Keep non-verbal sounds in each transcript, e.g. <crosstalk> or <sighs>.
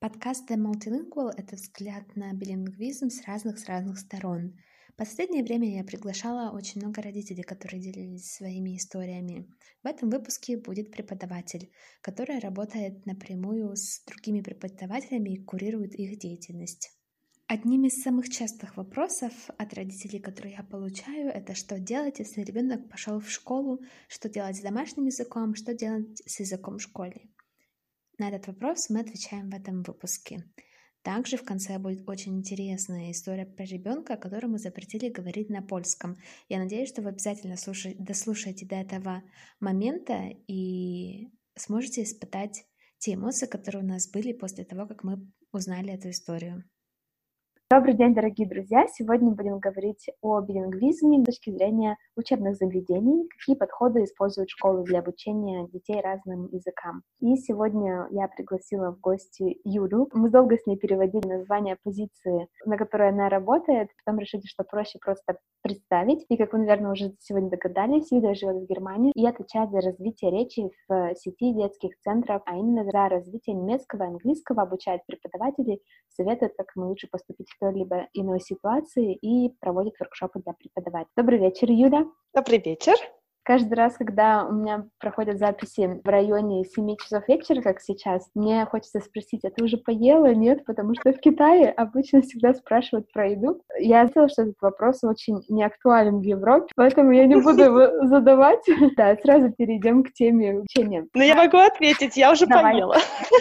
Подкаст The Multilingual — это взгляд на билингвизм с разных-с разных сторон. Последнее время я приглашала очень много родителей, которые делились своими историями. В этом выпуске будет преподаватель, который работает напрямую с другими преподавателями и курирует их деятельность. Одним из самых частых вопросов от родителей, которые я получаю, это что делать, если ребенок пошел в школу, что делать с домашним языком, что делать с языком в школе. На этот вопрос мы отвечаем в этом выпуске. Также в конце будет очень интересная история про ребенка, которому запретили говорить на польском. Я надеюсь, что вы обязательно слушай, дослушаете до этого момента и сможете испытать те эмоции, которые у нас были после того, как мы узнали эту историю. Добрый день, дорогие друзья! Сегодня будем говорить о билингвизме с точки зрения учебных заведений, какие подходы используют школы для обучения детей разным языкам. И сегодня я пригласила в гости Юлю. Мы долго с ней переводили название позиции, на которой она работает, потом решили, что проще просто представить. И, как вы, наверное, уже сегодня догадались, Юля живет в Германии и отвечает за развитие речи в сети детских центров, а именно за развитие немецкого и английского, обучает преподавателей, советует, как мы лучше поступить какой-либо иной ситуации и проводит воркшопы для преподавателей. Добрый вечер, Юля. Добрый вечер. Каждый раз, когда у меня проходят записи в районе 7 часов вечера, как сейчас, мне хочется спросить, а ты уже поела? Нет, потому что в Китае обычно всегда спрашивают про еду. Я знала, что этот вопрос очень неактуален в Европе, поэтому я не буду его <laughs> задавать. Да, сразу перейдем к теме учения. Ну, я могу ответить, я уже поела.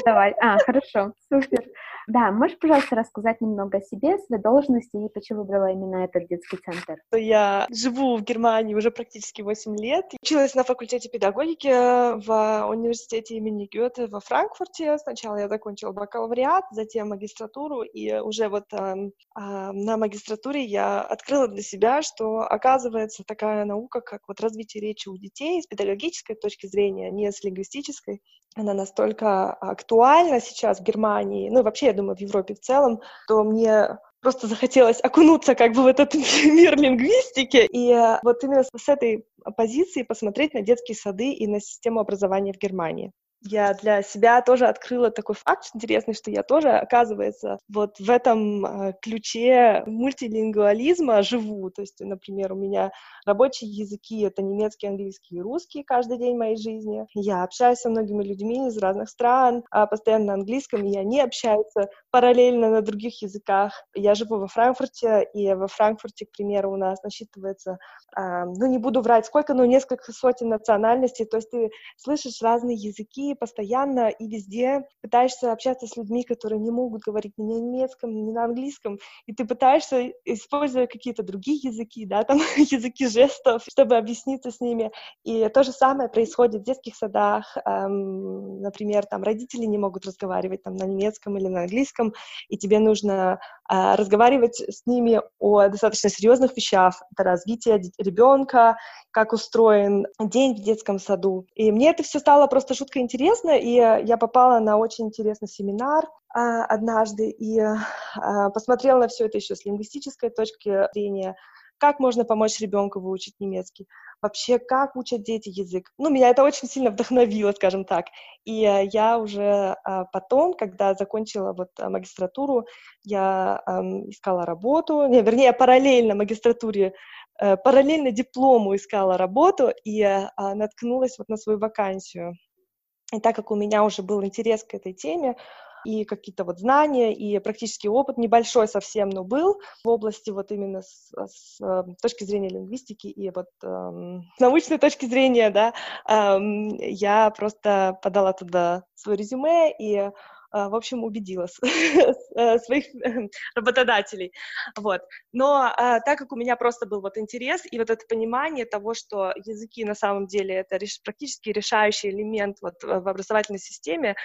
Давай, а, хорошо, супер. Да, можешь, пожалуйста, рассказать немного о себе, своей должности и почему выбрала именно этот детский центр? Я живу в Германии уже практически 8 лет. Училась на факультете педагогики в университете имени Гёте во Франкфурте. Сначала я закончила бакалавриат, затем магистратуру, и уже вот э, э, на магистратуре я открыла для себя, что оказывается такая наука, как вот развитие речи у детей с педагогической точки зрения, не с лингвистической, она настолько актуальна сейчас в Германии, ну и вообще, я думаю, в Европе в целом, то мне просто захотелось окунуться как бы в этот <laughs> мир лингвистики и э, вот именно с этой позиции посмотреть на детские сады и на систему образования в Германии я для себя тоже открыла такой факт интересный, что я тоже, оказывается, вот в этом э, ключе мультилингвализма живу. То есть, например, у меня рабочие языки — это немецкий, английский и русский каждый день моей жизни. Я общаюсь со многими людьми из разных стран, а постоянно на английском, и они общаются параллельно на других языках. Я живу во Франкфурте, и во Франкфурте, к примеру, у нас насчитывается, э, ну, не буду врать, сколько, но несколько сотен национальностей. То есть ты слышишь разные языки, постоянно и везде пытаешься общаться с людьми, которые не могут говорить ни на немецком, ни на английском, и ты пытаешься, используя какие-то другие языки, да, там <laughs> языки жестов, чтобы объясниться с ними. И то же самое происходит в детских садах. Эм, например, там родители не могут разговаривать там на немецком или на английском, и тебе нужно э, разговаривать с ними о достаточно серьезных вещах. Это развитие ребенка, как устроен день в детском саду. И мне это все стало просто жутко интересно, интересно, и я попала на очень интересный семинар а, однажды и а, посмотрела на все это еще с лингвистической точки зрения, как можно помочь ребенку выучить немецкий, вообще как учат дети язык. Ну, меня это очень сильно вдохновило, скажем так. И я уже а, потом, когда закончила вот магистратуру, я искала работу, не, вернее, параллельно магистратуре э, параллельно диплому искала работу и наткнулась вот на свою вакансию и так как у меня уже был интерес к этой теме, и какие-то вот знания, и практический опыт, небольшой совсем, но был в области вот именно с, с э, точки зрения лингвистики и вот эм, с <laughs> научной точки зрения, да, эм, я просто подала туда свое резюме, и а, в общем, убедила <laughs> э, своих работодателей. Вот. Но а, так как у меня просто был вот интерес и вот это понимание того, что языки на самом деле это практически решающий элемент вот в образовательной системе,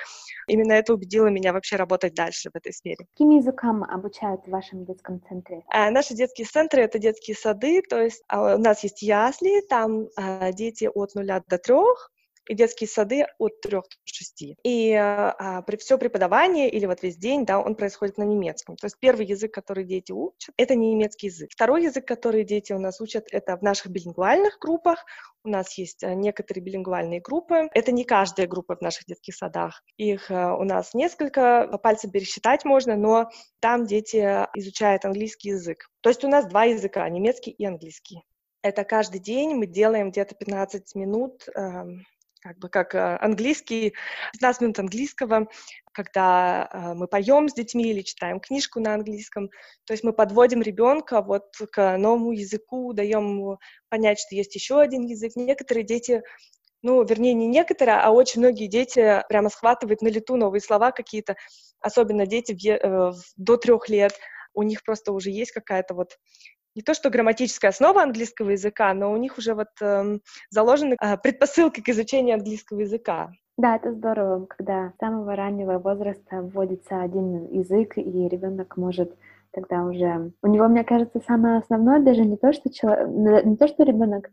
именно это убедило меня вообще работать дальше в этой сфере. Каким языкам обучают в вашем детском центре? А, наши детские центры — это детские сады, то есть у нас есть ясли, там дети от нуля до трех, и детские сады от 3 до 6. И а, при все преподавание или вот весь день, да, он происходит на немецком. То есть первый язык, который дети учат, это не немецкий язык. Второй язык, который дети у нас учат, это в наших билингвальных группах. У нас есть э, некоторые билингвальные группы. Это не каждая группа в наших детских садах. Их э, у нас несколько, по пальцам пересчитать можно, но там дети изучают английский язык. То есть у нас два языка, немецкий и английский. Это каждый день мы делаем где-то 15 минут эм, как бы как э, английский, 15 минут английского, когда э, мы поем с детьми или читаем книжку на английском. То есть мы подводим ребенка вот к новому языку, даем ему понять, что есть еще один язык. Некоторые дети ну, вернее, не некоторые, а очень многие дети прямо схватывают на лету новые слова какие-то, особенно дети в, э, до трех лет, у них просто уже есть какая-то вот не то что грамматическая основа английского языка, но у них уже вот э, заложены э, предпосылки к изучению английского языка. Да, это здорово, когда с самого раннего возраста вводится один язык, и ребенок может тогда уже... У него, мне кажется, самое основное даже не то, что, человек, не то, что ребенок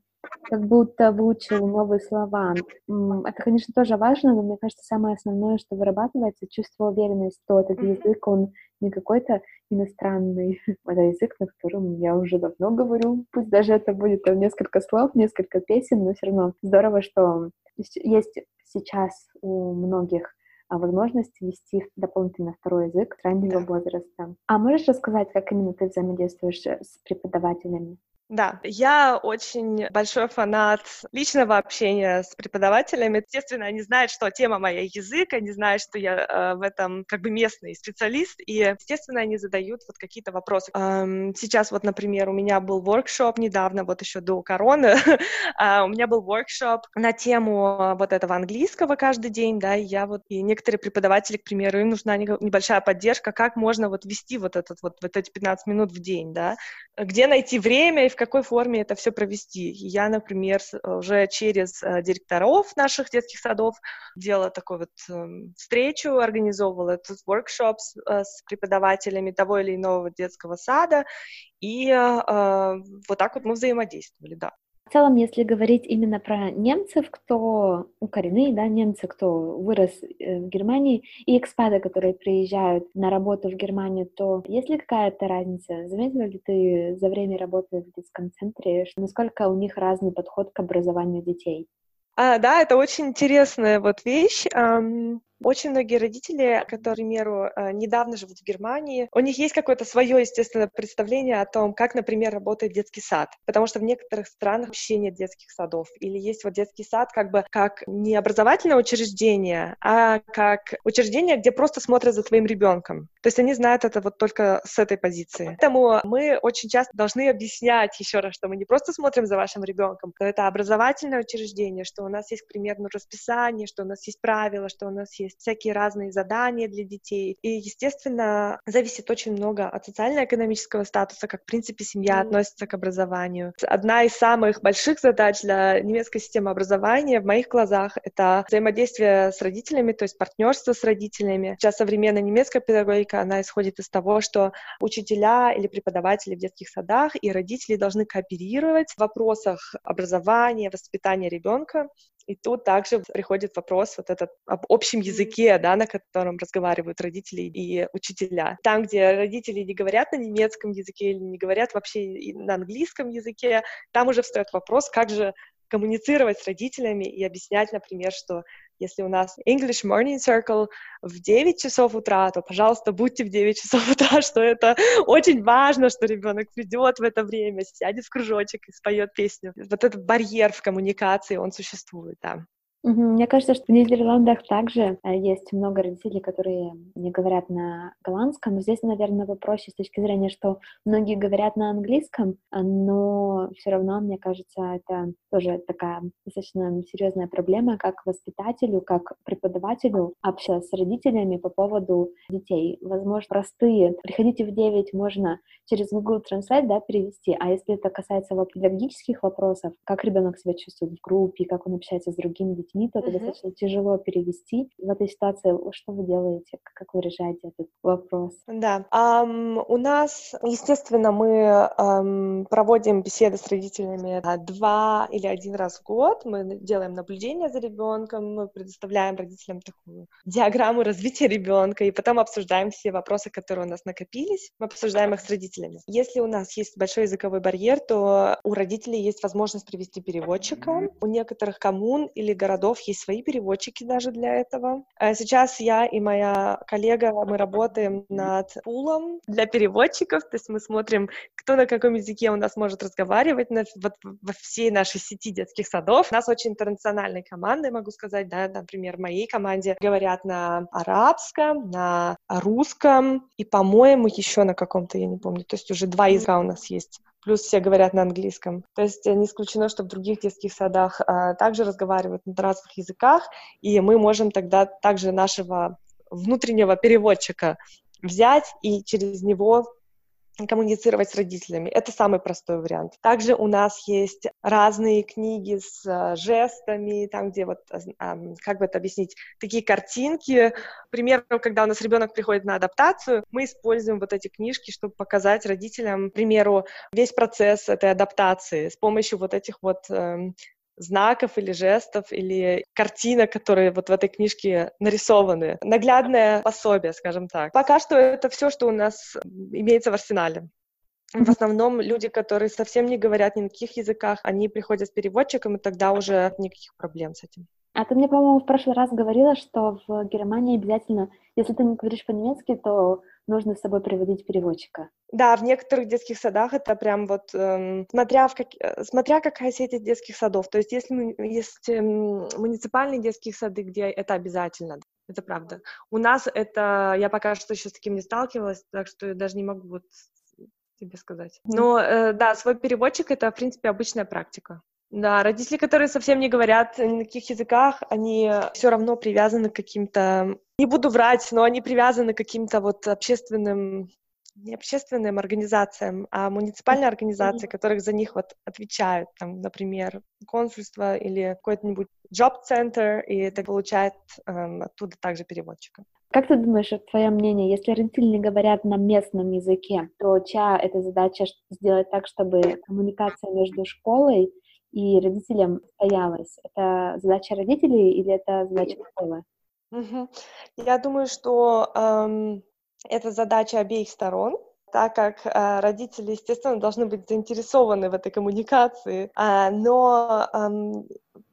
как будто выучил новые слова. Это, конечно, тоже важно, но мне кажется, самое основное, что вырабатывается, чувство уверенности, что этот язык, он не какой-то иностранный, <laughs> это язык, на котором я уже давно говорю, пусть даже это будет там несколько слов, несколько песен, но все равно здорово, что есть сейчас у многих а, возможность вести дополнительно второй язык с раннего возраста. А можешь рассказать, как именно ты взаимодействуешь с преподавателями? Да, я очень большой фанат личного общения с преподавателями. Естественно, они знают, что тема моя язык, они знают, что я э, в этом как бы местный специалист, и, естественно, они задают вот какие-то вопросы. Эм, сейчас вот, например, у меня был воркшоп недавно, вот еще до короны, uh, <laughs> у меня был воркшоп на тему вот этого английского каждый день, да, и я вот, и некоторые преподаватели, к примеру, им нужна небольшая поддержка, как можно вот вести вот этот вот, вот эти 15 минут в день, да, где найти время и в какой форме это все провести. Я, например, уже через э, директоров наших детских садов делала такую вот эм, встречу, организовывала этот с, э, с преподавателями того или иного детского сада, и э, вот так вот мы взаимодействовали, да. В целом, если говорить именно про немцев, кто ну, коренные, да, немцы, кто вырос э, в Германии, и экспаты, которые приезжают на работу в Германию, то есть ли какая-то разница? Заметила ли ты за время работы в детском центре, насколько у них разный подход к образованию детей? А, да, это очень интересная вот вещь. Очень многие родители, которые, к примеру, э, недавно живут в Германии, у них есть какое-то свое, естественно, представление о том, как, например, работает детский сад. Потому что в некоторых странах вообще нет детских садов. Или есть вот детский сад как бы как не образовательное учреждение, а как учреждение, где просто смотрят за твоим ребенком. То есть они знают это вот только с этой позиции. Поэтому мы очень часто должны объяснять еще раз, что мы не просто смотрим за вашим ребенком, что это образовательное учреждение, что у нас есть примерно расписание, что у нас есть правила, что у нас есть есть всякие разные задания для детей. И, естественно, зависит очень много от социально-экономического статуса, как, в принципе, семья mm. относится к образованию. Одна из самых больших задач для немецкой системы образования в моих глазах — это взаимодействие с родителями, то есть партнерство с родителями. Сейчас современная немецкая педагогика, она исходит из того, что учителя или преподаватели в детских садах и родители должны кооперировать в вопросах образования, воспитания ребенка. И тут также приходит вопрос вот этот об общем языке, да, на котором разговаривают родители и учителя. Там, где родители не говорят на немецком языке или не говорят вообще на английском языке, там уже встает вопрос, как же коммуницировать с родителями и объяснять, например, что если у нас English Morning Circle в 9 часов утра, то, пожалуйста, будьте в 9 часов утра, <laughs> что это очень важно, что ребенок придет в это время, сядет в кружочек и споет песню. Вот этот барьер в коммуникации, он существует, да. Мне кажется, что в Нидерландах также э, есть много родителей, которые не говорят на голландском. Здесь, наверное, вопросе с точки зрения, что многие говорят на английском, а, но все равно, мне кажется, это тоже такая достаточно серьезная проблема, как воспитателю, как преподавателю общаться с родителями по поводу детей. Возможно, простые «приходите в 9» можно через Google Translate да, перевести, а если это касается педагогических вопросов, как ребенок себя чувствует в группе, как он общается с другими детьми, детьми, то это uh-huh. достаточно тяжело перевести. В этой ситуации что вы делаете? Как вы решаете этот вопрос? Да, um, у нас, естественно, мы um, проводим беседы с родителями два или один раз в год. Мы делаем наблюдение за ребенком, мы предоставляем родителям такую диаграмму развития ребенка, и потом обсуждаем все вопросы, которые у нас накопились. Мы обсуждаем их с родителями. Если у нас есть большой языковой барьер, то у родителей есть возможность привести переводчика. У некоторых коммун или городов есть свои переводчики даже для этого. А сейчас я и моя коллега, мы работаем над пулом для переводчиков, то есть мы смотрим, кто на каком языке у нас может разговаривать на, вот, во всей нашей сети детских садов. У нас очень интернациональные команды, могу сказать, да, например, в моей команде говорят на арабском, на русском и, по-моему, еще на каком-то, я не помню, то есть уже два языка у нас есть плюс все говорят на английском. То есть не исключено, что в других детских садах а, также разговаривают на разных языках, и мы можем тогда также нашего внутреннего переводчика взять и через него коммуницировать с родителями. Это самый простой вариант. Также у нас есть разные книги с э, жестами, там, где вот, э, как бы это объяснить, такие картинки. К примеру, когда у нас ребенок приходит на адаптацию, мы используем вот эти книжки, чтобы показать родителям, к примеру, весь процесс этой адаптации с помощью вот этих вот эм, знаков или жестов или картинок, которые вот в этой книжке нарисованы. Наглядное пособие, скажем так. Пока что это все, что у нас имеется в арсенале. В основном люди, которые совсем не говорят ни на каких языках, они приходят с переводчиком, и тогда уже никаких проблем с этим. А ты мне, по-моему, в прошлый раз говорила, что в Германии обязательно, если ты не говоришь по-немецки, то нужно с собой приводить переводчика. Да, в некоторых детских садах это прям вот, эм, смотря, в как, э, смотря какая сеть детских садов. То есть если есть эм, муниципальные детские сады, где это обязательно, это правда. У нас это, я пока что еще с таким не сталкивалась, так что я даже не могу вот тебе сказать. Но э, да, свой переводчик это, в принципе, обычная практика. Да, родители, которые совсем не говорят на каких языках, они все равно привязаны к каким-то, не буду врать, но они привязаны к каким-то вот общественным, не общественным организациям, а муниципальные организации, которых за них вот отвечают, там, например, консульство или какой-нибудь job-центр, и это получает эм, оттуда также переводчика. Как ты думаешь, твое мнение, если родители не говорят на местном языке, то чья это задача сделать так, чтобы коммуникация между школой и родителям стоялось? Это задача родителей или это задача школы? Угу. Я думаю, что эм, это задача обеих сторон, так как э, родители, естественно, должны быть заинтересованы в этой коммуникации, э, но эм,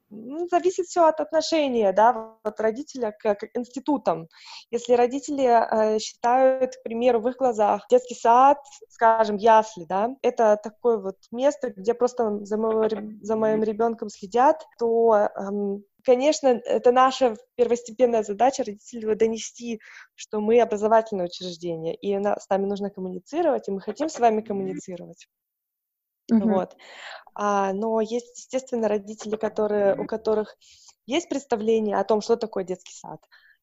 ну, зависит все от отношения, да, от родителя к, к институтам. Если родители э, считают, к примеру, в их глазах детский сад, скажем, ясли, да, это такое вот место, где просто за, моего, за моим ребенком следят, то эм, конечно, это наша первостепенная задача родителей донести, что мы образовательное учреждение, и с нами нужно коммуницировать, и мы хотим с вами коммуницировать. Mm-hmm. Вот. А, но есть, естественно, родители, которые, у которых есть представление о том, что такое детский сад.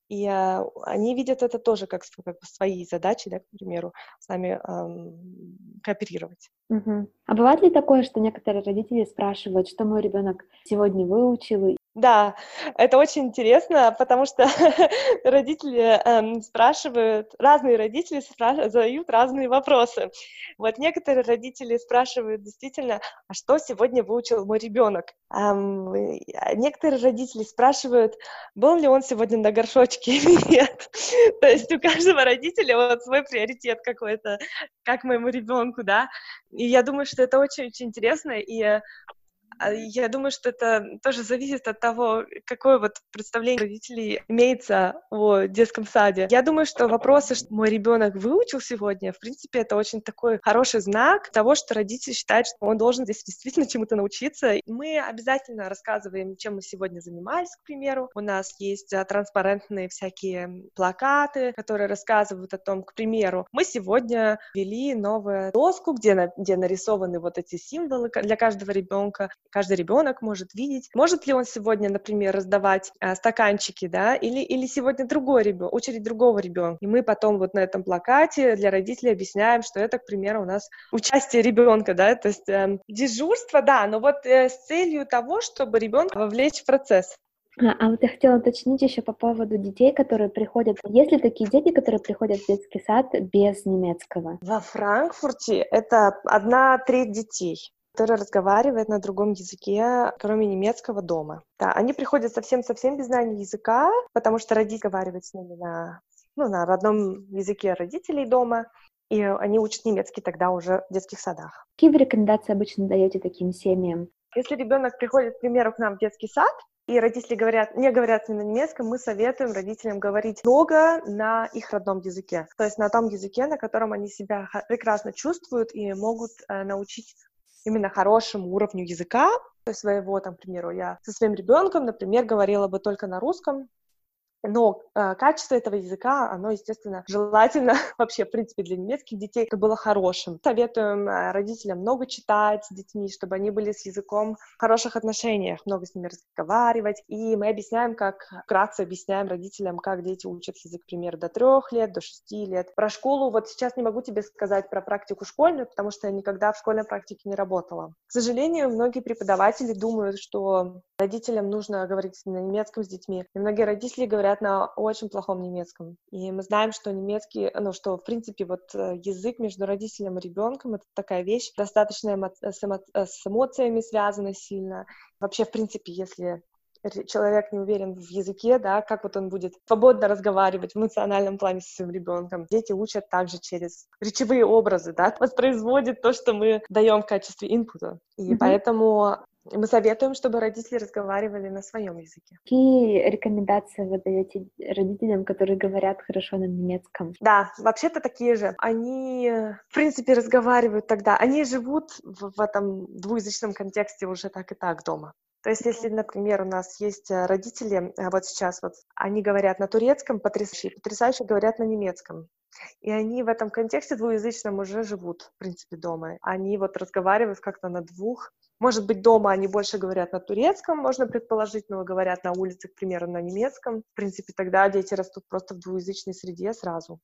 И а, они видят это тоже как, как бы свои задачи, да, к примеру, с нами эм, кооперировать. Угу. А бывает ли такое, что некоторые родители спрашивают, что мой ребенок сегодня выучил, да, это очень интересно, потому что <laughs> родители эм, спрашивают, разные родители спрашивают, задают разные вопросы. Вот некоторые родители спрашивают действительно, а что сегодня выучил мой ребенок? Эм, некоторые родители спрашивают, был ли он сегодня на горшочке или нет. <laughs> То есть у каждого родителя вот свой приоритет какой-то, как моему ребенку, да. И я думаю, что это очень-очень интересно, и я думаю, что это тоже зависит от того, какое вот представление родителей имеется о детском саде. Я думаю, что вопросы, что мой ребенок выучил сегодня, в принципе, это очень такой хороший знак того, что родители считают, что он должен здесь действительно чему-то научиться. Мы обязательно рассказываем, чем мы сегодня занимались, к примеру. У нас есть а, транспарентные всякие плакаты, которые рассказывают о том, к примеру, мы сегодня ввели новую доску, где, на, где нарисованы вот эти символы для каждого ребенка каждый ребенок может видеть. Может ли он сегодня, например, раздавать а, стаканчики, да, или, или сегодня другой ребенок, очередь другого ребенка. И мы потом вот на этом плакате для родителей объясняем, что это, к примеру, у нас участие ребенка, да, то есть э, дежурство, да, но вот э, с целью того, чтобы ребенка вовлечь в процесс. А, а вот я хотела уточнить еще по поводу детей, которые приходят. Есть ли такие дети, которые приходят в детский сад без немецкого? Во Франкфурте это одна треть детей которые разговаривают на другом языке, кроме немецкого дома. Да, они приходят совсем-совсем без знания языка, потому что родители разговаривают с ними на, ну, на родном языке родителей дома, и они учат немецкий тогда уже в детских садах. Какие вы рекомендации обычно даете таким семьям? Если ребенок приходит, к примеру, к нам в детский сад, и родители говорят, не говорят на немецком, мы советуем родителям говорить много на их родном языке, то есть на том языке, на котором они себя прекрасно чувствуют и могут э, научить именно хорошему уровню языка. Своего, там, к примеру, я со своим ребенком, например, говорила бы только на русском, но э, качество этого языка, оно, естественно, желательно <laughs> вообще, в принципе, для немецких детей, это было хорошим. Советуем э, родителям много читать с детьми, чтобы они были с языком в хороших отношениях, много с ними разговаривать. И мы объясняем, как, вкратце объясняем родителям, как дети учат язык, к до трех лет, до шести лет. Про школу вот сейчас не могу тебе сказать про практику школьную, потому что я никогда в школьной практике не работала. К сожалению, многие преподаватели думают, что родителям нужно говорить на немецком с детьми. И многие родители говорят, говорят на очень плохом немецком. И мы знаем, что немецкий, ну, что, в принципе, вот э, язык между родителем и ребенком — это такая вещь, достаточно эмо- с, эмо- с эмоциями связана сильно. Вообще, в принципе, если человек не уверен в языке, да, как вот он будет свободно разговаривать в эмоциональном плане со своим ребенком. Дети учат также через речевые образы, да, <laughs> воспроизводят то, что мы даем в качестве инпута. И mm-hmm. поэтому мы советуем, чтобы родители разговаривали на своем языке. Какие рекомендации вы даете родителям, которые говорят хорошо на немецком? Да, вообще-то такие же. Они, в принципе, разговаривают тогда. Они живут в, в этом двуязычном контексте уже так и так дома. То есть, если, например, у нас есть э, родители, э, вот сейчас вот, они говорят на турецком потрясающе, потрясающе говорят на немецком. И они в этом контексте двуязычном уже живут, в принципе, дома. Они вот разговаривают как-то на двух может быть, дома они больше говорят на турецком, можно предположить, но говорят на улице, к примеру, на немецком. В принципе, тогда дети растут просто в двуязычной среде сразу.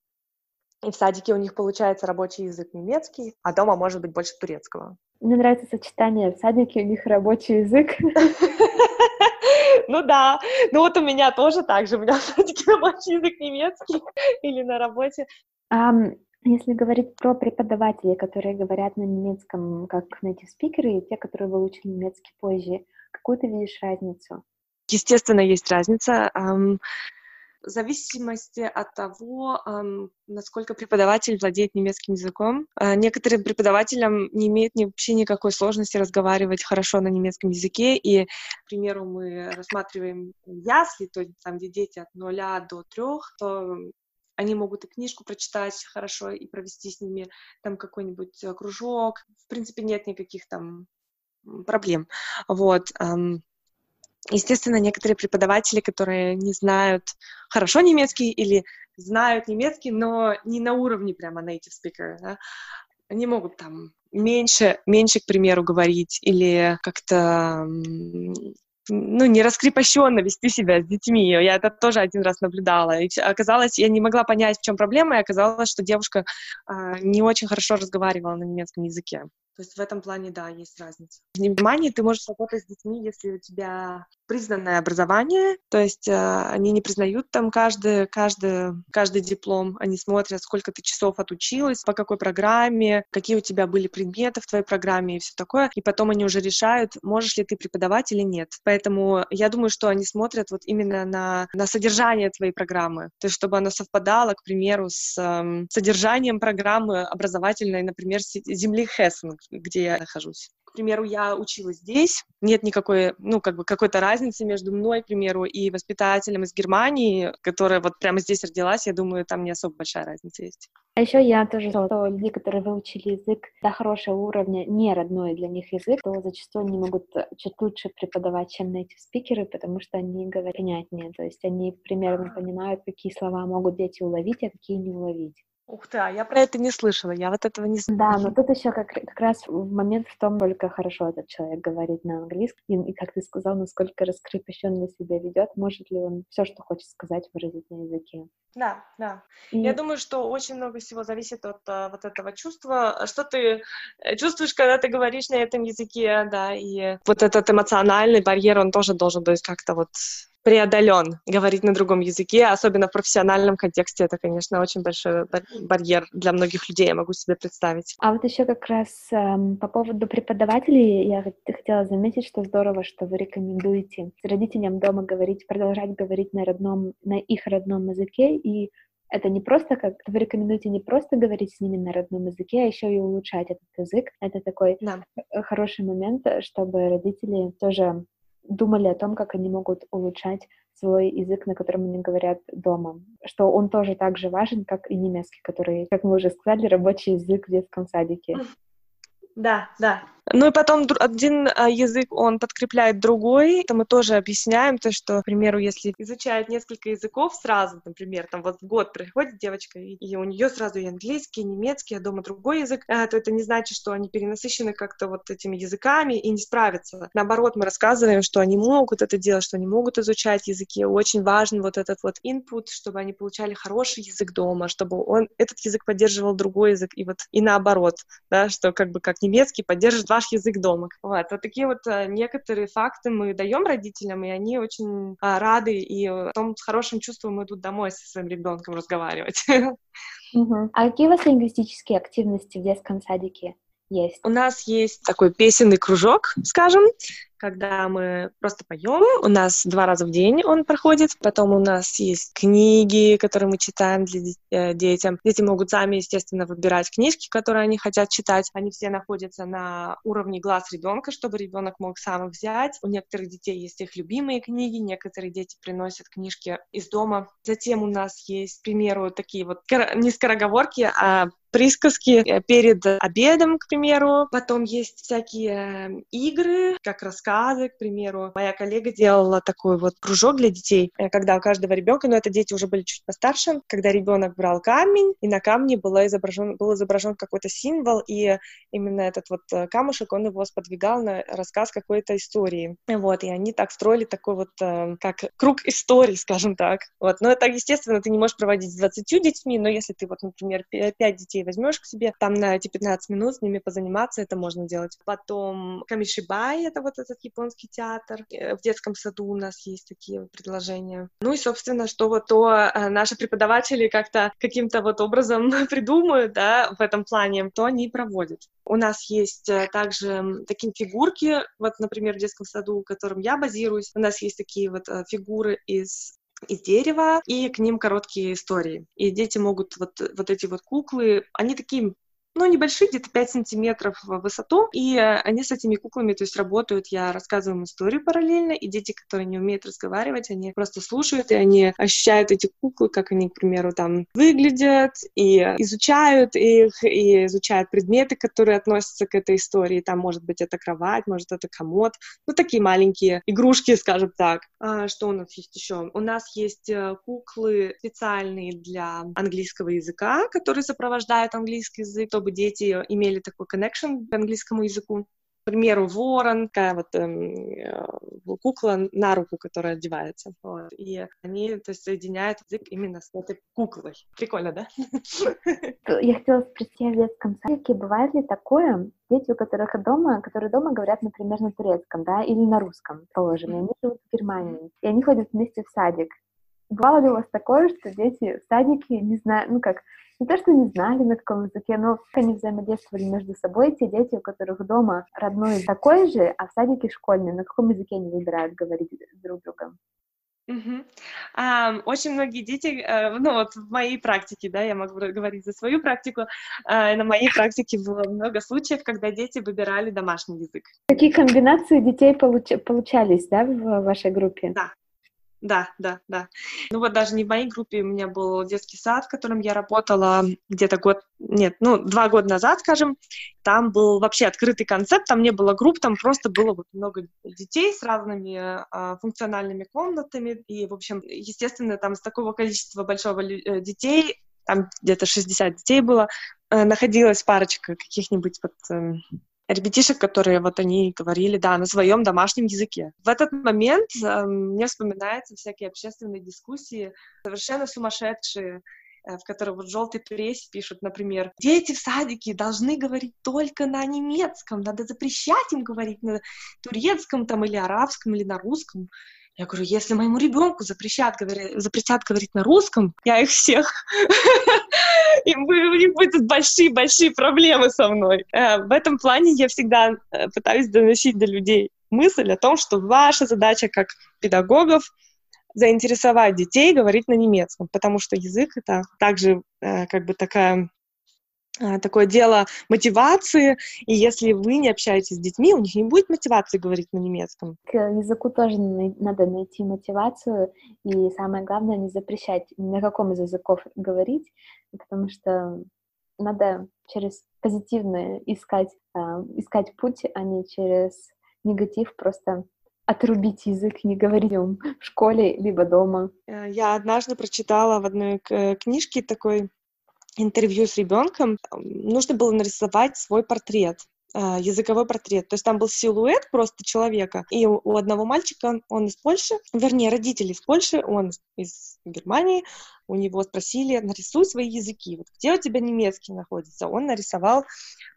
И в садике у них получается рабочий язык немецкий, а дома может быть больше турецкого. Мне нравится сочетание. В садике у них рабочий язык. <laughs> Ну да, ну вот у меня тоже так же, у меня в садике рабочий язык немецкий <laughs> или на работе. Если говорить про преподавателей, которые говорят на немецком как native спикеры, и те, которые выучили немецкий позже, какую ты видишь разницу? Естественно, есть разница. В зависимости от того, насколько преподаватель владеет немецким языком. А, некоторым преподавателям не имеет вообще никакой сложности разговаривать хорошо на немецком языке, и, к примеру, мы рассматриваем ясли, то есть там, где дети от нуля до трех, то они могут и книжку прочитать хорошо и провести с ними там какой-нибудь э, кружок. В принципе, нет никаких там проблем. Вот. Естественно, некоторые преподаватели, которые не знают хорошо немецкий или знают немецкий, но не на уровне прямо native speaker, да, они могут там меньше, меньше, к примеру, говорить или как-то ну, не раскрепощенно вести себя с детьми. Я это тоже один раз наблюдала. И оказалось, я не могла понять, в чем проблема, и оказалось, что девушка э, не очень хорошо разговаривала на немецком языке. То есть в этом плане, да, есть разница. В Германии ты можешь работать с детьми, если у тебя признанное образование, то есть э, они не признают там каждый, каждый, каждый диплом, они смотрят, сколько ты часов отучилась, по какой программе, какие у тебя были предметы в твоей программе и все такое, и потом они уже решают, можешь ли ты преподавать или нет. Поэтому я думаю, что они смотрят вот именно на, на содержание твоей программы, то есть чтобы она совпадала, к примеру, с э, содержанием программы образовательной, например, земли Хессен, где я нахожусь. К примеру, я училась здесь, нет никакой, ну, как бы какой-то разницы между мной, к примеру, и воспитателем из Германии, которая вот прямо здесь родилась, я думаю, там не особо большая разница есть. А еще я тоже знала, что люди, которые выучили язык до хорошего уровня, не родной для них язык, то зачастую они могут чуть лучше преподавать, чем эти спикеры, потому что они говорят понятнее, то есть они примерно понимают, какие слова могут дети уловить, а какие не уловить. Ух ты, а я про это не слышала, я вот этого не знаю. Да, но тут еще как, как раз момент в том, только хорошо этот человек говорит на английском, и, как ты сказал, насколько раскрепощенно себя ведет, может ли он все, что хочет сказать, выразить на языке. Да, да. И... Я думаю, что очень много всего зависит от а, вот этого чувства, что ты э, чувствуешь, когда ты говоришь на этом языке, да, и вот этот эмоциональный барьер, он тоже должен быть как-то вот преодолен говорить на другом языке, особенно в профессиональном контексте. Это, конечно, очень большой барьер для многих людей, я могу себе представить. А вот еще как раз эм, по поводу преподавателей я хотела заметить, что здорово, что вы рекомендуете родителям дома говорить, продолжать говорить на родном, на их родном языке и это не просто как вы рекомендуете не просто говорить с ними на родном языке, а еще и улучшать этот язык. Это такой да. хороший момент, чтобы родители тоже думали о том, как они могут улучшать свой язык, на котором они говорят дома, что он тоже так же важен, как и немецкий, который, как мы уже сказали, рабочий язык в детском садике. Да, да. Ну и потом один а, язык, он подкрепляет другой. Это мы тоже объясняем, то, что, к примеру, если изучает несколько языков сразу, например, там вот в год приходит девочка, и, у нее сразу и английский, и немецкий, а дома другой язык, а, то это не значит, что они перенасыщены как-то вот этими языками и не справятся. Наоборот, мы рассказываем, что они могут это делать, что они могут изучать языки. Очень важен вот этот вот input, чтобы они получали хороший язык дома, чтобы он, этот язык поддерживал другой язык, и вот и наоборот, да, что как бы как немецкий поддержит ваш язык дома. Вот, вот такие вот а, некоторые факты мы даем родителям, и они очень а, рады, и потом с хорошим чувством идут домой со своим ребенком разговаривать. <laughs> Угу. А какие у вас лингвистические активности в детском садике? есть? У нас есть такой песенный кружок, скажем, когда мы просто поем. У нас два раза в день он проходит. Потом у нас есть книги, которые мы читаем для э, детям. Дети могут сами, естественно, выбирать книжки, которые они хотят читать. Они все находятся на уровне глаз ребенка, чтобы ребенок мог сам их взять. У некоторых детей есть их любимые книги, некоторые дети приносят книжки из дома. Затем у нас есть, к примеру, такие вот не скороговорки, а присказки э, перед обедом, к примеру. Потом есть всякие э, игры, как рассказы, к примеру. Моя коллега делала такой вот кружок для детей, э, когда у каждого ребенка, но это дети уже были чуть постарше, когда ребенок брал камень, и на камне был изображен, был изображен какой-то символ, и именно этот вот камушек, он его сподвигал на рассказ какой-то истории. Вот, и они так строили такой вот, как круг историй, скажем так. Вот, но это, естественно, ты не можешь проводить с 20 детьми, но если ты вот, например, 5 детей детей возьмешь к себе, там на эти 15 минут с ними позаниматься, это можно делать. Потом камишибай, это вот этот японский театр. Э, в детском саду у нас есть такие предложения. Ну и, собственно, что вот то э, наши преподаватели как-то каким-то вот образом <laughs> придумают, да, в этом плане, то они проводят. У нас есть э, также такие фигурки, вот, например, в детском саду, в котором я базируюсь, у нас есть такие вот фигуры из из дерева, и к ним короткие истории. И дети могут вот, вот эти вот куклы, они такие ну, небольшие, где-то 5 сантиметров в высоту, и э, они с этими куклами, то есть работают, я рассказываю им историю параллельно, и дети, которые не умеют разговаривать, они просто слушают, и они ощущают эти куклы, как они, к примеру, там выглядят, и изучают их, и изучают предметы, которые относятся к этой истории, там, может быть, это кровать, может, это комод, ну, такие маленькие игрушки, скажем так. А, что у нас есть еще? У нас есть э, куклы специальные для английского языка, которые сопровождают английский язык, чтобы дети имели такой connection к английскому языку. К примеру, ворон, такая вот эм, э, кукла на руку, которая одевается. Вот. И они то есть, соединяют язык именно с этой куклой. Прикольно, да? Я хотела спросить в детском садике, бывает ли такое, дети, у которых дома, которые дома говорят, например, на турецком, да, или на русском, положим, они живут в Германии, и они ходят вместе в садик. Бывало ли у вас такое, что дети в садике не знают, ну как, не то, что не знали на каком языке, но они взаимодействовали между собой. Те дети, у которых дома родной такой же, а в садике школьный, на каком языке они выбирают говорить друг с другом? Um, очень многие дети, uh, ну вот в моей практике, да, я могу говорить за свою практику, uh, на моей практике было много случаев, когда дети выбирали домашний язык. Какие комбинации детей получ- получались, да, в вашей группе? Да, да, да, да. Ну вот даже не в моей группе, у меня был детский сад, в котором я работала где-то год, нет, ну, два года назад, скажем. Там был вообще открытый концепт, там не было групп, там просто было вот много детей с разными а, функциональными комнатами. И, в общем, естественно, там с такого количества большого э, детей, там где-то 60 детей было, э, находилась парочка каких-нибудь вот э, ребятишек, которые вот они говорили, да, на своем домашнем языке. В этот момент э, мне вспоминаются всякие общественные дискуссии, совершенно сумасшедшие, э, в которых вот в желтой прессе пишут, например, дети в садике должны говорить только на немецком, надо запрещать им говорить на турецком там или арабском или на русском. Я говорю, если моему ребенку запрещат, говори, запретят говорить на русском, я их всех... <laughs> И у них будут большие-большие проблемы со мной. Э, в этом плане я всегда э, пытаюсь доносить до людей мысль о том, что ваша задача как педагогов заинтересовать детей говорить на немецком, потому что язык — это также э, как бы такая такое дело мотивации, и если вы не общаетесь с детьми, у них не будет мотивации говорить на немецком. К языку тоже надо найти мотивацию, и самое главное не запрещать ни на каком из языков говорить, потому что надо через позитивное искать, а, искать путь, а не через негатив просто отрубить язык, не говорить в школе либо дома. Э, я однажды прочитала в одной книжке такой интервью с ребенком, нужно было нарисовать свой портрет языковой портрет. То есть там был силуэт просто человека, и у одного мальчика, он из Польши, вернее, родители из Польши, он из Германии, у него спросили, нарисуй свои языки, вот где у тебя немецкий находится? Он нарисовал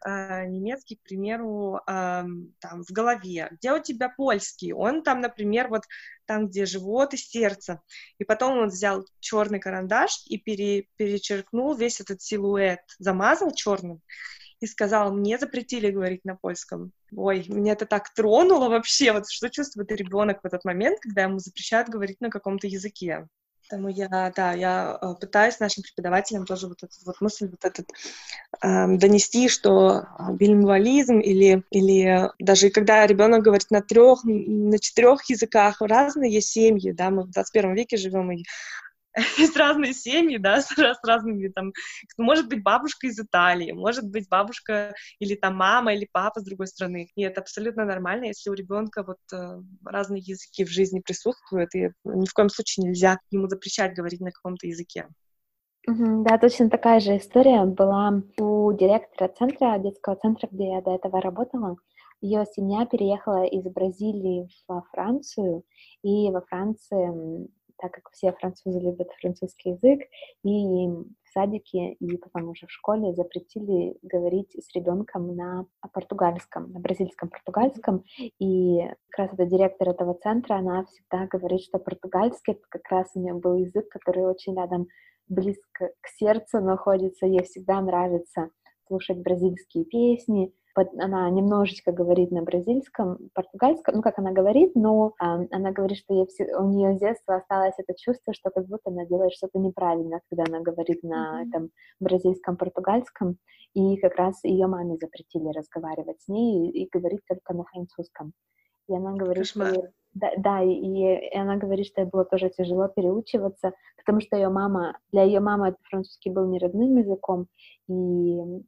э, немецкий, к примеру, э, там в голове. Где у тебя польский? Он там, например, вот там, где живот и сердце. И потом он взял черный карандаш и пере, перечеркнул весь этот силуэт, замазал черным и сказал, мне запретили говорить на польском. Ой, меня это так тронуло вообще. Вот что чувствует ребенок в этот момент, когда ему запрещают говорить на каком-то языке. Поэтому я, да, я э, пытаюсь нашим преподавателям тоже вот эту вот мысль, вот этот э, донести, что билингвализм или, или даже когда ребенок говорит на трех, на четырех языках, разные есть семьи, да, мы в 21 веке живем, и <laughs> есть разные семьи, да, <laughs> с, с разными там, может быть бабушка из Италии, может быть бабушка или там мама или папа с другой страны, и это абсолютно нормально, если у ребенка вот э, разные языки в жизни присутствуют, и ни в коем случае нельзя ему запрещать говорить на каком-то языке. Да, точно такая же история была у директора центра, детского центра, где я до этого работала. Ее семья переехала из Бразилии во Францию, и во Франции так как все французы любят французский язык, и в садике и потом уже в школе запретили говорить с ребенком на португальском, на бразильском португальском. И как раз эта директор этого центра, она всегда говорит, что португальский это как раз у нее был язык, который очень рядом близко к сердцу находится. Ей всегда нравится слушать бразильские песни, она немножечко говорит на бразильском, португальском, ну, как она говорит, но а, она говорит, что ей у нее с детства осталось это чувство, что как будто она делает что-то неправильно, когда она говорит на mm-hmm. этом бразильском, португальском, и как раз ее маме запретили разговаривать с ней и, и говорить только на французском. И она говорит, Кошмар. что да, да и, и она говорит, что ей было тоже тяжело переучиваться, потому что ее мама, для ее мамы французский был не родным языком, и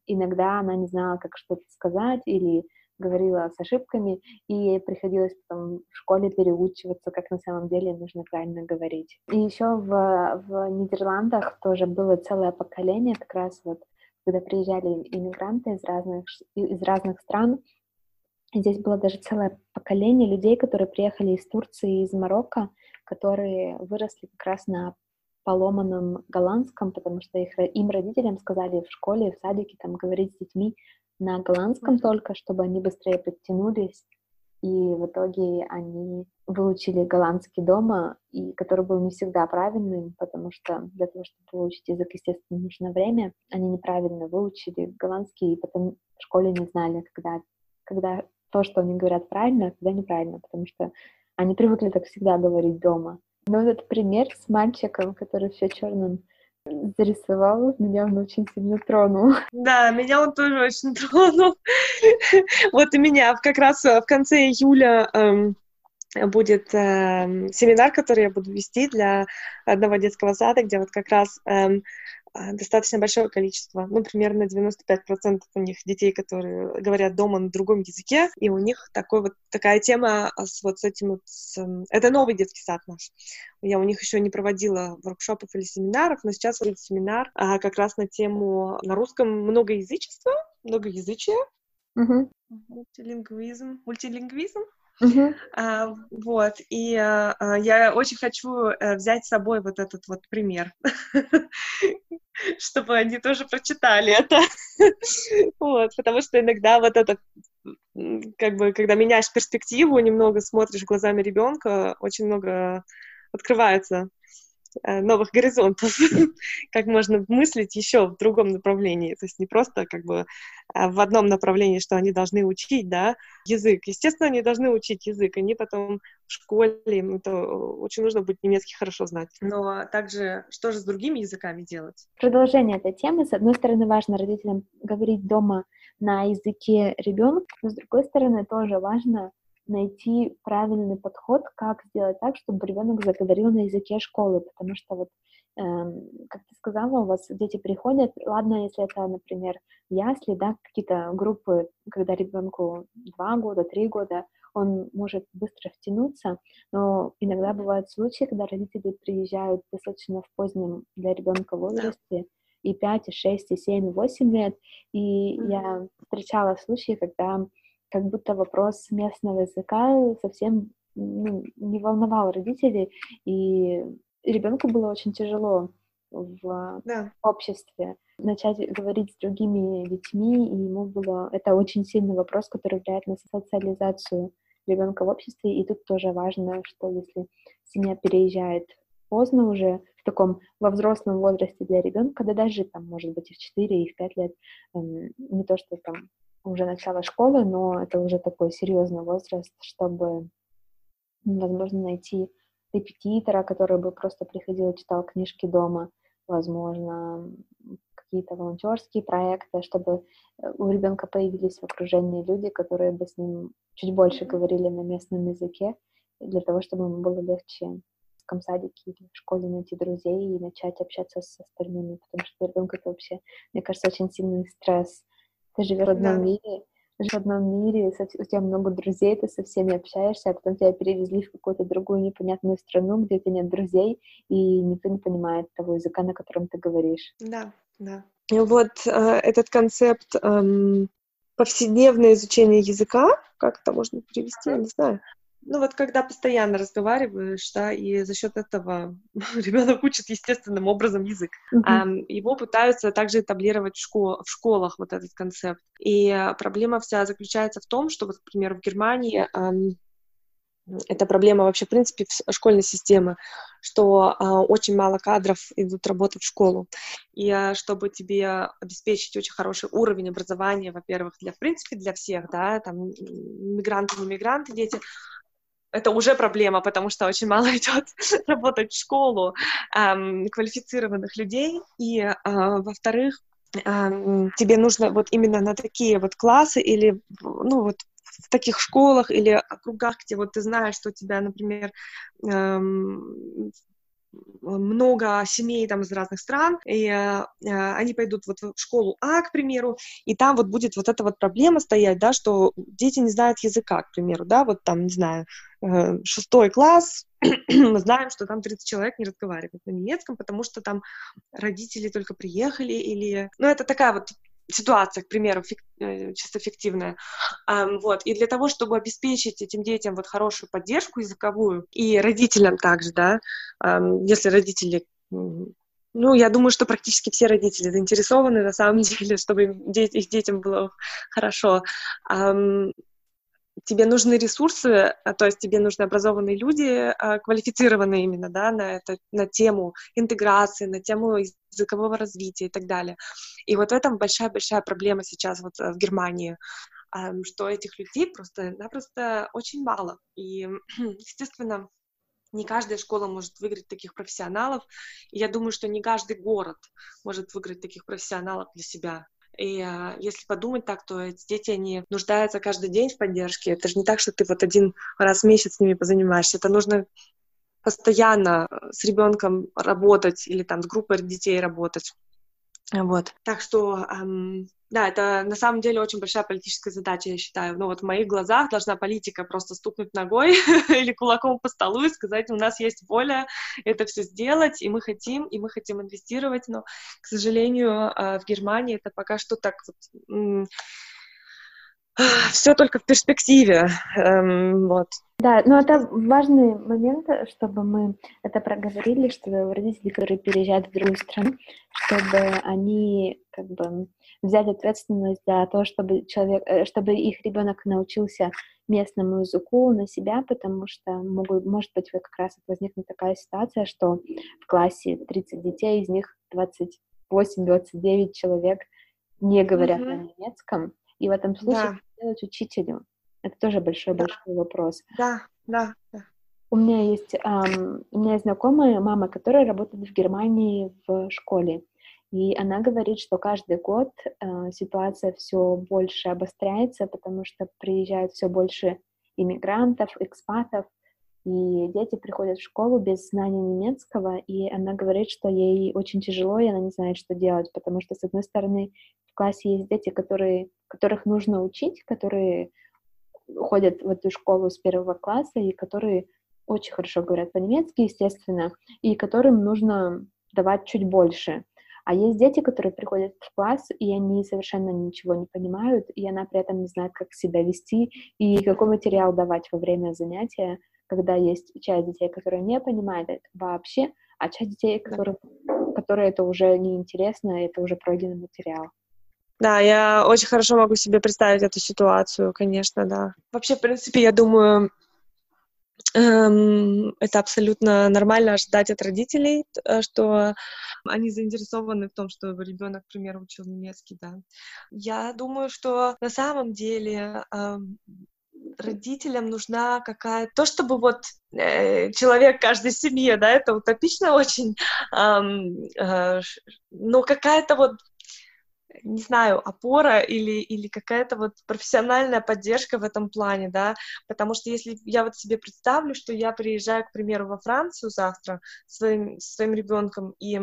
иногда она не знала, как что-то сказать, или говорила с ошибками, и ей приходилось потом в школе переучиваться, как на самом деле нужно правильно говорить. И еще в, в Нидерландах тоже было целое поколение, как раз вот, когда приезжали иммигранты из разных, из разных стран, Здесь было даже целое поколение людей, которые приехали из Турции, из Марокко, которые выросли как раз на поломанном голландском, потому что их, им родителям сказали в школе, в садике там говорить с детьми на голландском только, чтобы они быстрее подтянулись. И в итоге они выучили голландский дома, и который был не всегда правильным, потому что для того, чтобы выучить язык, естественно, нужно время. Они неправильно выучили голландский, и потом в школе не знали, когда, когда то, что они говорят правильно, а когда неправильно, потому что они привыкли так всегда говорить дома. Но этот пример с мальчиком, который все черным зарисовал, меня он очень сильно тронул. Да, меня он тоже очень тронул. <laughs> Вот и меня как раз в конце июля эм, будет э, семинар, который я буду вести для одного детского сада, где вот как раз э, достаточно большое количество, ну, примерно 95% у них детей, которые говорят дома на другом языке, и у них такой вот такая тема с вот с этим вот... С, это новый детский сад наш. Я у них еще не проводила воркшопов или семинаров, но сейчас будет семинар а, как раз на тему на русском многоязычество, многоязычие, мультилингвизм, мультилингвизм, Uh-huh. А, вот, и а, а, я очень хочу а, взять с собой вот этот вот пример, <laughs> чтобы они тоже прочитали это. <laughs> вот, потому что иногда вот это как бы, когда меняешь перспективу, немного смотришь глазами ребенка, очень много открывается Э, новых горизонтов, <laughs> как можно мыслить еще в другом направлении, то есть не просто как бы а, в одном направлении, что они должны учить, да, язык. Естественно, они должны учить язык, они потом в школе, им это очень нужно будет немецкий хорошо знать. Но также, что же с другими языками делать? Продолжение этой темы. С одной стороны, важно родителям говорить дома на языке ребенка, но с другой стороны, тоже важно найти правильный подход, как сделать так, чтобы ребенок заговорил на языке школы, потому что вот эм, как ты сказала, у вас дети приходят, ладно, если это, например, ясли, да, какие-то группы, когда ребенку два года, три года, он может быстро втянуться, но иногда бывают случаи, когда родители приезжают достаточно в позднем для ребенка возрасте, и 5, и 6, и 7, и 8 лет, и mm-hmm. я встречала случаи, когда как будто вопрос местного языка совсем ну, не волновал родителей, и ребенку было очень тяжело в да. обществе начать говорить с другими детьми, и ему было это очень сильный вопрос, который влияет на социализацию ребенка в обществе, и тут тоже важно, что если семья переезжает поздно уже, в таком во взрослом возрасте для ребенка, да даже там, может быть, и в 4, и в 5 лет, эм, не то, что там уже начало школы, но это уже такой серьезный возраст, чтобы, возможно, найти репетитора, который бы просто приходил и читал книжки дома, возможно, какие-то волонтерские проекты, чтобы э, у ребенка появились в окружении люди, которые бы с ним чуть больше говорили на местном языке, для того, чтобы ему было легче в комсадике или в школе найти друзей и начать общаться с остальными, потому что ребенку это вообще, мне кажется, очень сильный стресс ты живешь в одном да. мире, живешь в одном мире, у тебя много друзей, ты со всеми общаешься, а потом тебя перевезли в какую-то другую непонятную страну, где у тебя нет друзей, и никто не понимает того языка, на котором ты говоришь. Да, да. И вот э, этот концепт эм, повседневное изучение языка, как это можно перевести, я не знаю, ну вот когда постоянно разговариваешь, да, и за счет этого <laughs> ребенок учит естественным образом язык. Mm-hmm. Его пытаются также этаблировать в, школ- в школах вот этот концепт. И проблема вся заключается в том, что вот, например, в Германии um, это проблема вообще, в принципе, школьной системы, что а, очень мало кадров идут работать в школу. И а, чтобы тебе обеспечить очень хороший уровень образования, во-первых, для, в принципе, для всех, да, там, мигранты, не мигранты, дети, это уже проблема, потому что очень мало <laughs> идет работать в школу эм, квалифицированных людей. И, э, во-вторых, эм, тебе нужно вот именно на такие вот классы или, ну, вот в таких школах или округах, где вот ты знаешь, что у тебя, например, эм, много семей там из разных стран, и э, они пойдут вот в школу А, к примеру, и там вот будет вот эта вот проблема стоять, да, что дети не знают языка, к примеру, да, вот там, не знаю, шестой класс, <clears throat> мы знаем, что там 30 человек не разговаривают на немецком, потому что там родители только приехали или... Ну, это такая вот ситуация, к примеру, фик, э, чисто фиктивная. Um, вот. И для того, чтобы обеспечить этим детям вот хорошую поддержку языковую, и родителям также, да, um, если родители ну, я думаю, что практически все родители заинтересованы на самом <laughs> деле, чтобы их детям было хорошо тебе нужны ресурсы, а, то есть тебе нужны образованные люди, а, квалифицированные именно, да, на, это, на тему интеграции, на тему языкового развития и так далее. И вот в этом большая-большая проблема сейчас вот э, в Германии, что этих людей просто-напросто очень мало. И, <clears throat> естественно, не каждая школа может выиграть таких профессионалов, и я думаю, что не каждый город может выиграть таких профессионалов для себя. И а, если подумать так, то эти дети, они нуждаются каждый день в поддержке. Это же не так, что ты вот один раз в месяц с ними позанимаешься. Это нужно постоянно э, с ребенком работать или там с группой детей работать. Вот. Так что эм, да, это на самом деле очень большая политическая задача, я считаю. Но вот в моих глазах должна политика просто стукнуть ногой <laughs> или кулаком по столу и сказать, у нас есть воля это все сделать, и мы хотим, и мы хотим инвестировать, но, к сожалению, а, в Германии это пока что так вот <sighs> все только в перспективе. Эм, вот. Да, но это важный момент, чтобы мы это проговорили, что родители, которые переезжают в другую страну, чтобы они как бы взять ответственность за то, чтобы человек, э, чтобы их ребенок научился местному языку на себя, потому что могут, может быть как раз возникнет такая ситуация, что в классе 30 детей, из них 28-29 человек не говорят mm-hmm. на немецком, и в этом случае да. делать учителю? Это тоже большой-большой да. вопрос. Да, да, да. У меня есть, um, у меня есть знакомая мама, которая работает в Германии в школе. И она говорит, что каждый год э, ситуация все больше обостряется, потому что приезжают все больше иммигрантов, экспатов, и дети приходят в школу без знания немецкого, и она говорит, что ей очень тяжело, и она не знает, что делать, потому что, с одной стороны, в классе есть дети, которые, которых нужно учить, которые ходят в эту школу с первого класса, и которые очень хорошо говорят по-немецки, естественно, и которым нужно давать чуть больше. А есть дети, которые приходят в класс, и они совершенно ничего не понимают, и она при этом не знает, как себя вести и какой материал давать во время занятия, когда есть часть детей, которые не понимают это вообще, а часть детей, которых, которые это уже неинтересно, это уже пройденный материал. Да, я очень хорошо могу себе представить эту ситуацию, конечно, да. Вообще, в принципе, я думаю, это абсолютно нормально ожидать от родителей, э, что они заинтересованы в том, чтобы ребенок, к примеру, учил немецкий, да. Я думаю, что на самом деле эм, родителям нужна какая-то... То, чтобы вот э, человек каждой семье, да, это утопично очень, эм, э, но какая-то вот не знаю, опора или, или какая-то вот профессиональная поддержка в этом плане, да, потому что если я вот себе представлю, что я приезжаю, к примеру, во Францию завтра своим, своим ребенком, и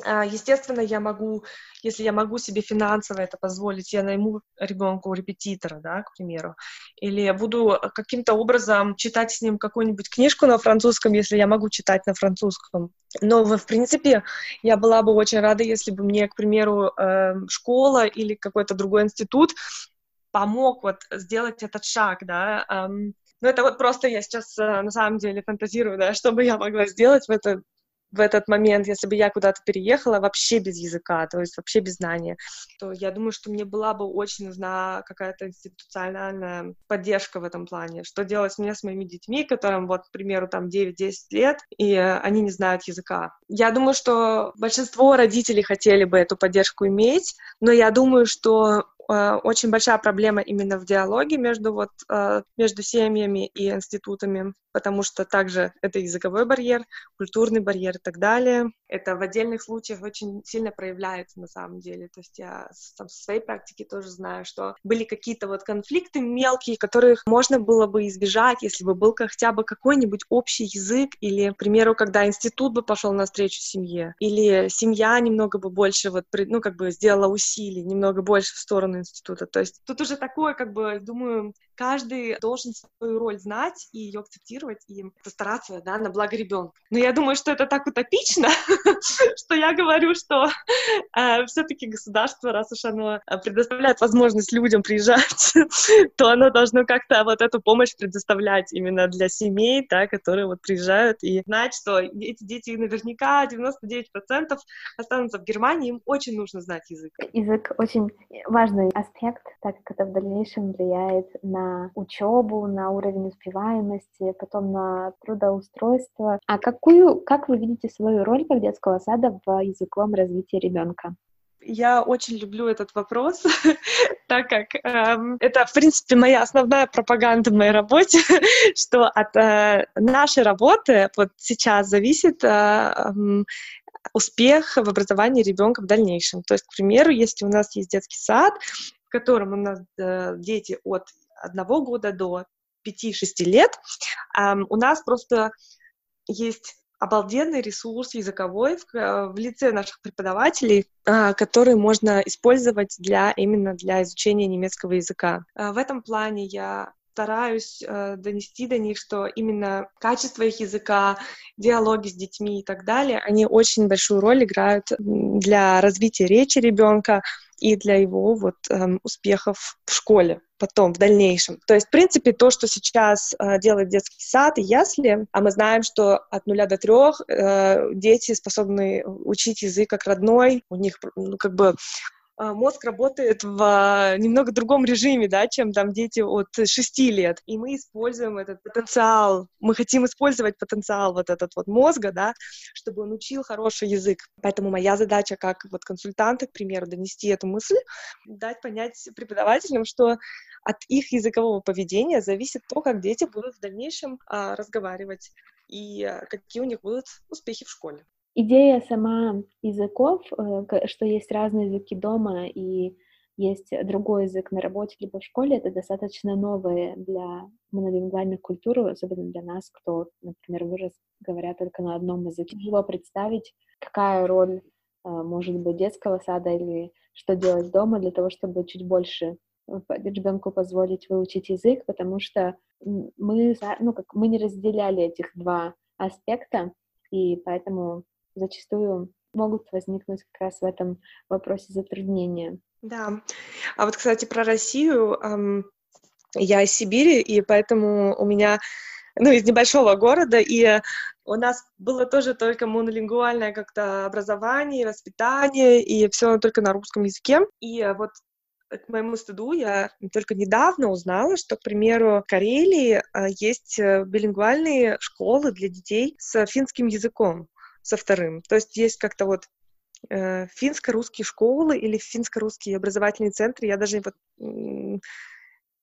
естественно, я могу, если я могу себе финансово это позволить, я найму ребенку репетитора, да, к примеру, или буду каким-то образом читать с ним какую-нибудь книжку на французском, если я могу читать на французском. Но, в принципе, я была бы очень рада, если бы мне, к примеру, эм, школа или какой-то другой институт помог вот сделать этот шаг, да, ну, это вот просто я сейчас э, на самом деле фантазирую, да, что бы я могла сделать в это, в этот момент, если бы я куда-то переехала вообще без языка, то есть вообще без знания, то я думаю, что мне была бы очень нужна какая-то институциональная поддержка в этом плане. Что делать мне с моими детьми, которым, вот, к примеру, там 9-10 лет, и они не знают языка. Я думаю, что большинство родителей хотели бы эту поддержку иметь, но я думаю, что очень большая проблема именно в диалоге между, вот, э, между семьями и институтами, потому что также это языковой барьер, культурный барьер и так далее. Это в отдельных случаях очень сильно проявляется на самом деле. То есть я там, со своей практики тоже знаю, что были какие-то вот конфликты мелкие, которых можно было бы избежать, если бы был хотя бы какой-нибудь общий язык, или, к примеру, когда институт бы пошел навстречу семье, или семья немного бы больше вот, ну, как бы сделала усилий, немного больше в сторону института. То есть тут уже такое, как бы, думаю, каждый должен свою роль знать и ее акцептировать и постараться, да, на благо ребенка. Но я думаю, что это так утопично, <laughs> что я говорю, что э, все-таки государство, раз уж оно э, предоставляет возможность людям приезжать, <laughs> то оно должно как-то вот эту помощь предоставлять именно для семей, которые вот приезжают и знать, что эти дети наверняка 99% останутся в Германии, им очень нужно знать язык. Язык очень важный аспект, так как это в дальнейшем влияет на учебу, на уровень успеваемости, потом на трудоустройство. А какую, как вы видите свою роль как детского сада в языковом развитии ребенка? Я очень люблю этот вопрос, <laughs> так как э, это, в принципе, моя основная пропаганда в моей работе, <laughs> что от э, нашей работы вот сейчас зависит э, успех в образовании ребенка в дальнейшем. То есть, к примеру, если у нас есть детский сад, в котором у нас э, дети от одного года до 5-6 лет, у нас просто есть обалденный ресурс языковой в, э, в лице наших преподавателей, э, который можно использовать для именно для изучения немецкого языка. Э, в этом плане я стараюсь э, донести до них, что именно качество их языка, диалоги с детьми и так далее, они очень большую роль играют для развития речи ребенка и для его вот эм, успехов в школе потом, в дальнейшем. То есть, в принципе, то, что сейчас э, делает детский сад и ясли, а мы знаем, что от нуля до трех э, дети способны учить язык как родной, у них ну, как бы мозг работает в а, немного другом режиме, да, чем там дети от 6 лет. И мы используем этот потенциал, мы хотим использовать потенциал вот этот вот мозга, да, чтобы он учил хороший язык. Поэтому моя задача как вот консультанта, к примеру, донести эту мысль, дать понять преподавателям, что от их языкового поведения зависит то, как дети будут в дальнейшем а, разговаривать и а, какие у них будут успехи в школе. Идея сама языков, э, что есть разные языки дома и есть другой язык на работе либо в школе, это достаточно новое для монолингвальных культур, особенно для нас, кто, например, вырос, говоря только на одном языке. Тяжело представить, какая роль э, может быть детского сада или что делать дома для того, чтобы чуть больше э, ребенку позволить выучить язык, потому что мы, ну, как, мы не разделяли этих два аспекта, и поэтому зачастую могут возникнуть как раз в этом вопросе затруднения. Да. А вот, кстати, про Россию. Эм, я из Сибири, и поэтому у меня, ну, из небольшого города, и у нас было тоже только монолингвальное как-то образование, воспитание, и все только на русском языке. И вот к моему стыду я только недавно узнала, что, к примеру, в Карелии э, есть э, билингвальные школы для детей с финским языком со вторым. То есть есть как-то вот э, финско-русские школы или финско-русские образовательные центры. Я даже вот не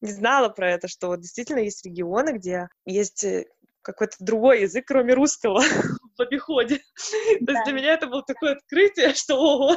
знала про это, что вот действительно есть регионы, где есть э, какой-то другой язык, кроме русского, <laughs> в обиходе. Да. То есть для меня это было такое открытие, <laughs> что ого,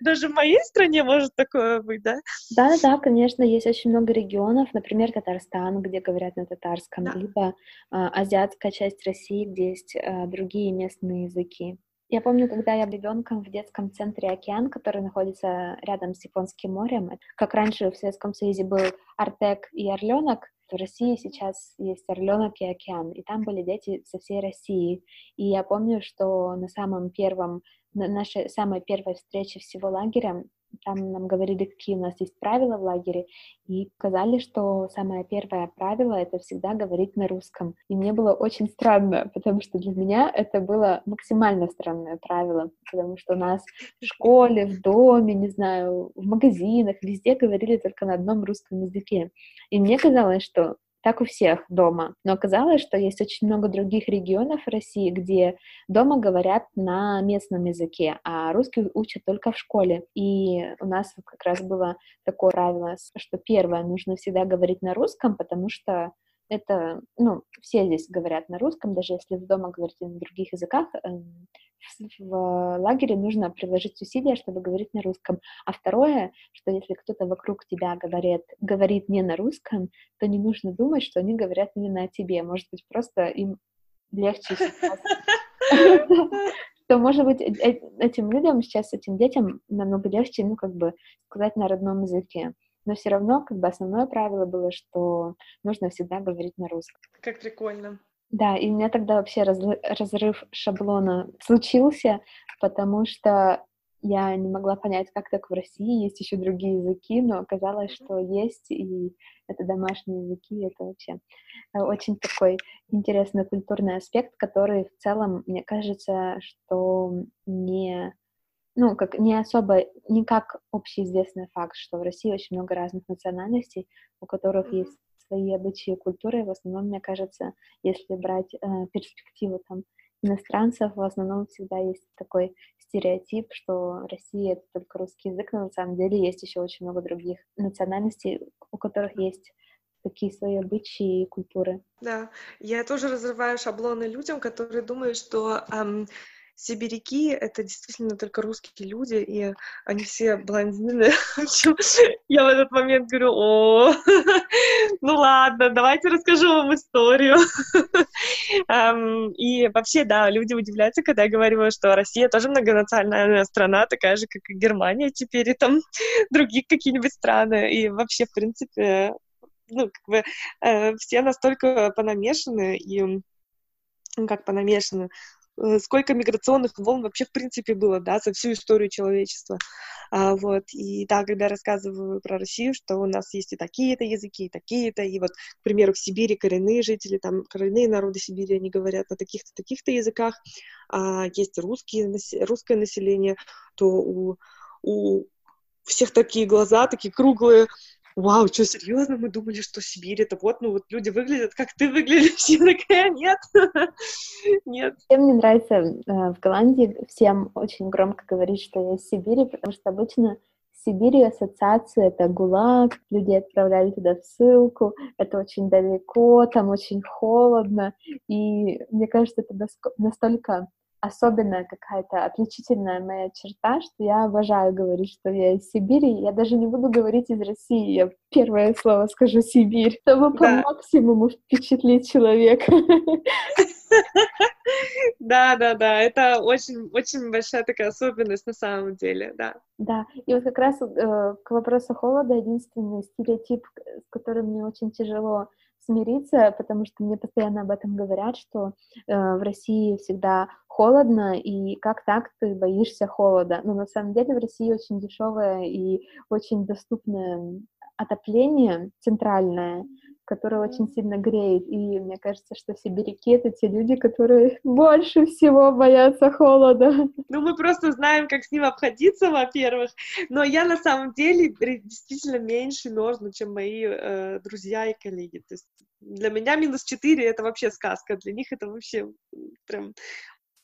даже в моей стране может такое быть, да? Да, да, конечно, есть очень много регионов, например, Татарстан, где говорят на татарском, да. либо а, азиатская часть России, где есть а, другие местные языки. Я помню, когда я ребенком в детском центре «Океан», который находится рядом с Японским морем, как раньше в Советском Союзе был Артек и Орленок, в России сейчас есть Орленок и Океан, и там были дети со всей России. И я помню, что на самом первом, на нашей самой первой встрече всего лагеря там нам говорили, какие у нас есть правила в лагере, и сказали, что самое первое правило — это всегда говорить на русском. И мне было очень странно, потому что для меня это было максимально странное правило, потому что у нас в школе, в доме, не знаю, в магазинах, везде говорили только на одном русском языке. И мне казалось, что так у всех дома. Но оказалось, что есть очень много других регионов России, где дома говорят на местном языке, а русский учат только в школе. И у нас как раз было такое правило, что первое, нужно всегда говорить на русском, потому что это, ну, все здесь говорят на русском, даже если вы дома говорите на других языках, эм, в лагере нужно приложить усилия, чтобы говорить на русском. А второе, что если кто-то вокруг тебя говорит, говорит не на русском, то не нужно думать, что они говорят именно о тебе. Может быть, просто им легче. <laughs> То, может быть, э, этим людям сейчас, этим детям намного легче, ну, как бы, сказать на родном языке но все равно как бы основное правило было, что нужно всегда говорить на русском. Как прикольно. Да, и у меня тогда вообще раз, разрыв шаблона случился, потому что я не могла понять, как так в России есть еще другие языки, но оказалось, что есть, и это домашние языки, это вообще э, очень такой интересный культурный аспект, который в целом, мне кажется, что не ну, как не особо, не как общеизвестный факт, что в России очень много разных национальностей, у которых mm-hmm. есть свои обычаи и культуры. В основном, мне кажется, если брать э, перспективу там иностранцев, в основном всегда есть такой стереотип, что Россия — это только русский язык, но на самом деле есть еще очень много других национальностей, у которых есть такие свои обычаи и культуры. Да, я тоже разрываю шаблоны людям, которые думают, что эм, сибиряки — это действительно только русские люди, и они все блондины. <laughs> Я в этот момент говорю, о, <laughs> ну ладно, давайте расскажу вам историю. <laughs> И вообще, да, люди удивляются, когда я говорю, что Россия тоже многонациональная страна, такая же, как и Германия теперь, и там другие какие-нибудь страны. И вообще, в принципе, ну, как бы э, все настолько понамешаны и как понамешаны, сколько миграционных волн вообще в принципе было, да, за всю историю человечества. А, вот, и да, когда рассказываю про Россию, что у нас есть и такие-то языки, и такие-то, и вот, к примеру, в Сибири коренные жители, там, коренные народы Сибири, они говорят на таких-то, таких-то языках, а есть русские, русское население, то у, у всех такие глаза, такие круглые, вау, что, серьезно? Мы думали, что Сибирь это вот, ну вот люди выглядят, как ты выглядишь, <laughs> все такая, нет, <laughs> нет. Всем мне нравится э, в Голландии, всем очень громко говорить, что я из Сибири, потому что обычно в Сибири ассоциация — это ГУЛАГ, людей отправляли туда ссылку, это очень далеко, там очень холодно, и мне кажется, это настолько особенная какая-то отличительная моя черта, что я обожаю говорить, что я из Сибири. Я даже не буду говорить из России. Я первое слово скажу Сибирь, чтобы да. по максимуму впечатлить человека. Да, да, да, это очень, очень большая такая особенность на самом деле, да. Да, и вот как раз э, к вопросу холода единственный стереотип, с которым мне очень тяжело смириться, потому что мне постоянно об этом говорят, что э, в России всегда холодно, и как так ты боишься холода? Но на самом деле в России очень дешевое и очень доступное отопление центральное, которое очень сильно греет. И мне кажется, что сибиряки — это те люди, которые <laughs> больше всего боятся холода. <laughs> Ну, мы просто знаем, как с ним обходиться, во-первых. Но я на самом деле действительно меньше мерзну, чем мои э, друзья и коллеги. То есть для меня минус 4 — это вообще сказка. Для них это вообще прям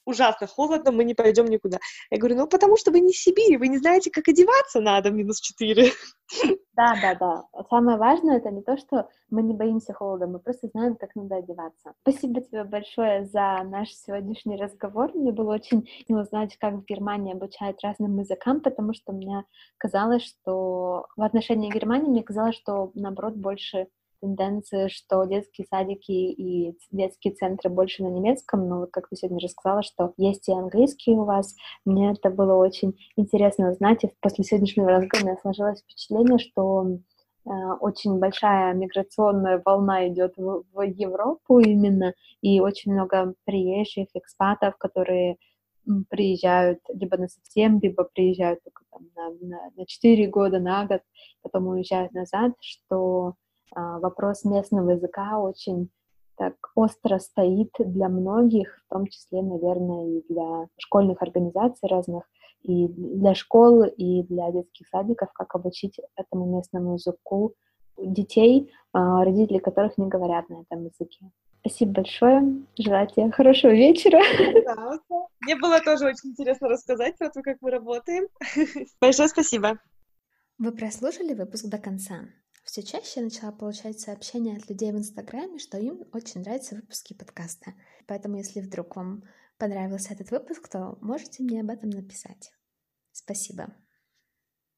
ужасно холодно, мы не пойдем никуда. Я говорю, ну потому что вы не в Сибири, вы не знаете, как одеваться надо в минус 4. <laughs> Да, да, да. Самое важное это не то, что мы не боимся холода, мы просто знаем, как надо одеваться. Спасибо тебе большое за наш сегодняшний разговор. Мне было очень интересно узнать, как в Германии обучают разным языкам, потому что мне казалось, что в отношении Германии мне казалось, что наоборот больше тенденция, что детские садики и детские центры больше на немецком, но как ты сегодня рассказала, что есть и английский у вас, мне это было очень интересно узнать, и после сегодняшнего разговора у меня сложилось впечатление, что э, очень большая миграционная волна идет в, в Европу именно, и очень много приезжих экспатов, которые приезжают либо на совсем, либо приезжают только там на, на, на 4 года, на год, потом уезжают назад, что вопрос местного языка очень так остро стоит для многих, в том числе, наверное, и для школьных организаций разных, и для школ, и для детских садиков, как обучить этому местному языку детей, а, родители которых не говорят на этом языке. Спасибо большое. Желаю тебе хорошего вечера. Да, мне было тоже очень интересно рассказать про то, как мы работаем. <laughs> Большое спасибо. Вы прослушали выпуск до конца. Все чаще я начала получать сообщения от людей в Инстаграме, что им очень нравятся выпуски подкаста. Поэтому, если вдруг вам понравился этот выпуск, то можете мне об этом написать. Спасибо.